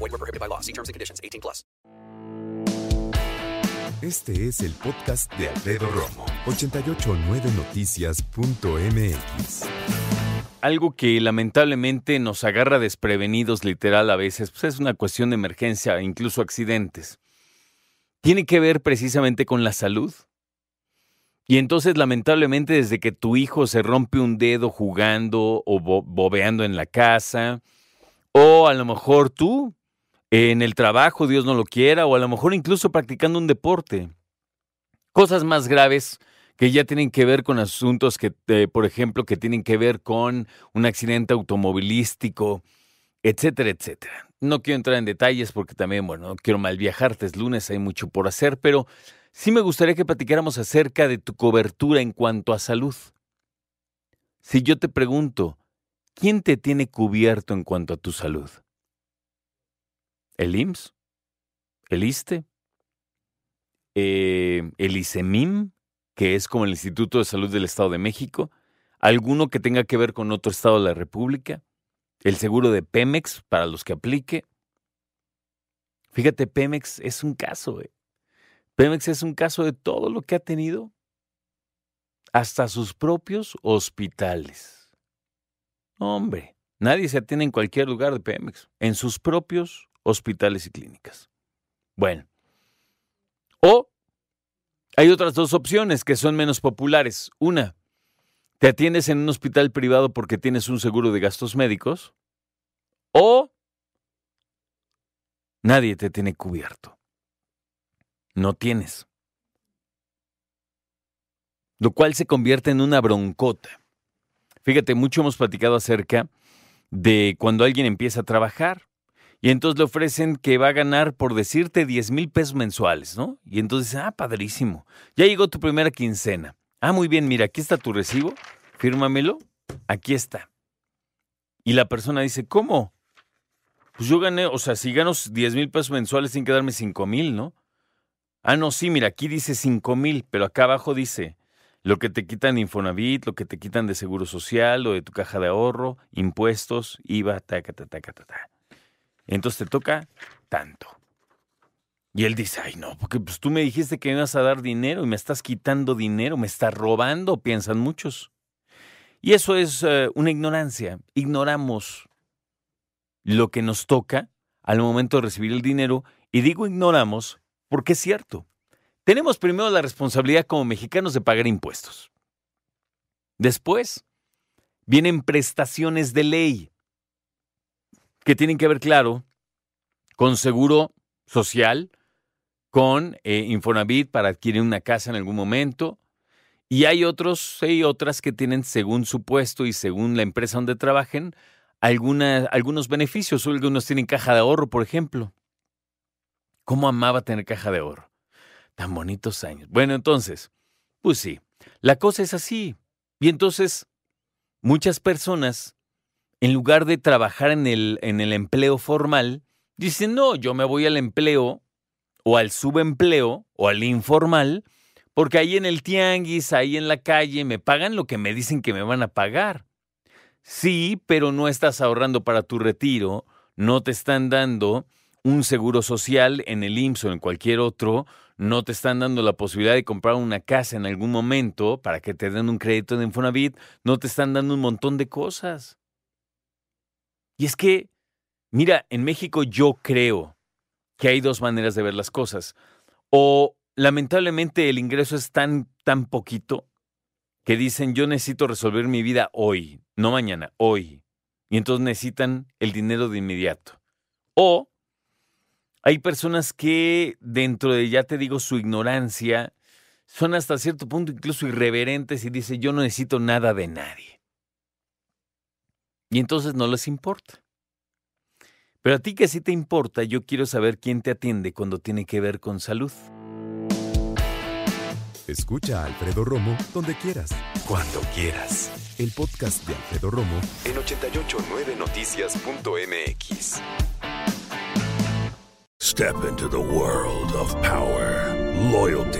Void were prohibited by law. See terms and conditions. 18 plus. Este es el podcast de Alfredo Romo. 889noticias.mx. Algo que lamentablemente nos agarra desprevenidos literal a veces, pues es una cuestión de emergencia, incluso accidentes. Tiene que ver precisamente con la salud. Y entonces lamentablemente desde que tu hijo se rompe un dedo jugando o bo- bobeando en la casa, o a lo mejor tú en el trabajo, Dios no lo quiera, o a lo mejor incluso practicando un deporte. Cosas más graves que ya tienen que ver con asuntos que, eh, por ejemplo, que tienen que ver con un accidente automovilístico, etcétera, etcétera. No quiero entrar en detalles porque también, bueno, no quiero mal viajarte, es lunes, hay mucho por hacer, pero sí me gustaría que platicáramos acerca de tu cobertura en cuanto a salud. Si yo te pregunto, ¿quién te tiene cubierto en cuanto a tu salud? ¿El IMSS? ¿El ISTE? Eh, ¿El ISEMIM? que es como el Instituto de Salud del Estado de México, alguno que tenga que ver con otro estado de la República, el seguro de Pemex para los que aplique. Fíjate, Pemex es un caso, eh. Pemex es un caso de todo lo que ha tenido, hasta sus propios hospitales. Hombre, nadie se atiende en cualquier lugar de Pemex, en sus propios hospitales y clínicas. Bueno, o hay otras dos opciones que son menos populares. Una, te atiendes en un hospital privado porque tienes un seguro de gastos médicos. O nadie te tiene cubierto. No tienes. Lo cual se convierte en una broncota. Fíjate, mucho hemos platicado acerca de cuando alguien empieza a trabajar. Y entonces le ofrecen que va a ganar, por decirte, 10 mil pesos mensuales, ¿no? Y entonces, ah, padrísimo. Ya llegó tu primera quincena. Ah, muy bien, mira, aquí está tu recibo, fírmamelo, aquí está. Y la persona dice, ¿cómo? Pues yo gané, o sea, si gano 10 mil pesos mensuales, tienen que darme 5 mil, ¿no? Ah, no, sí, mira, aquí dice 5 mil, pero acá abajo dice lo que te quitan de Infonavit, lo que te quitan de Seguro Social, lo de tu caja de ahorro, impuestos, IVA, taca, taca, taca, taca. Entonces te toca tanto. Y él dice, ay no, porque pues tú me dijiste que me ibas a dar dinero y me estás quitando dinero, me estás robando, piensan muchos. Y eso es eh, una ignorancia. Ignoramos lo que nos toca al momento de recibir el dinero. Y digo ignoramos porque es cierto. Tenemos primero la responsabilidad como mexicanos de pagar impuestos. Después vienen prestaciones de ley que tienen que ver, claro, con seguro social, con eh, Infonavit para adquirir una casa en algún momento. Y hay otros y otras que tienen, según su puesto y según la empresa donde trabajen, alguna- algunos beneficios. Algunos tienen caja de ahorro, por ejemplo. ¿Cómo amaba tener caja de ahorro? Tan bonitos años. Bueno, entonces, pues sí, la cosa es así. Y entonces, muchas personas en lugar de trabajar en el, en el empleo formal, dicen, no, yo me voy al empleo o al subempleo o al informal, porque ahí en el tianguis, ahí en la calle, me pagan lo que me dicen que me van a pagar. Sí, pero no estás ahorrando para tu retiro, no te están dando un seguro social en el IMSS o en cualquier otro, no te están dando la posibilidad de comprar una casa en algún momento para que te den un crédito de Infonavit, no te están dando un montón de cosas. Y es que, mira, en México yo creo que hay dos maneras de ver las cosas. O lamentablemente el ingreso es tan, tan poquito que dicen yo necesito resolver mi vida hoy, no mañana, hoy. Y entonces necesitan el dinero de inmediato. O hay personas que dentro de, ya te digo, su ignorancia, son hasta cierto punto incluso irreverentes y dicen yo no necesito nada de nadie. Y entonces no les importa. Pero a ti que sí te importa, yo quiero saber quién te atiende cuando tiene que ver con salud. Escucha a Alfredo Romo donde quieras, cuando quieras. El podcast de Alfredo Romo en 889noticias.mx. Step into the world of power, loyalty,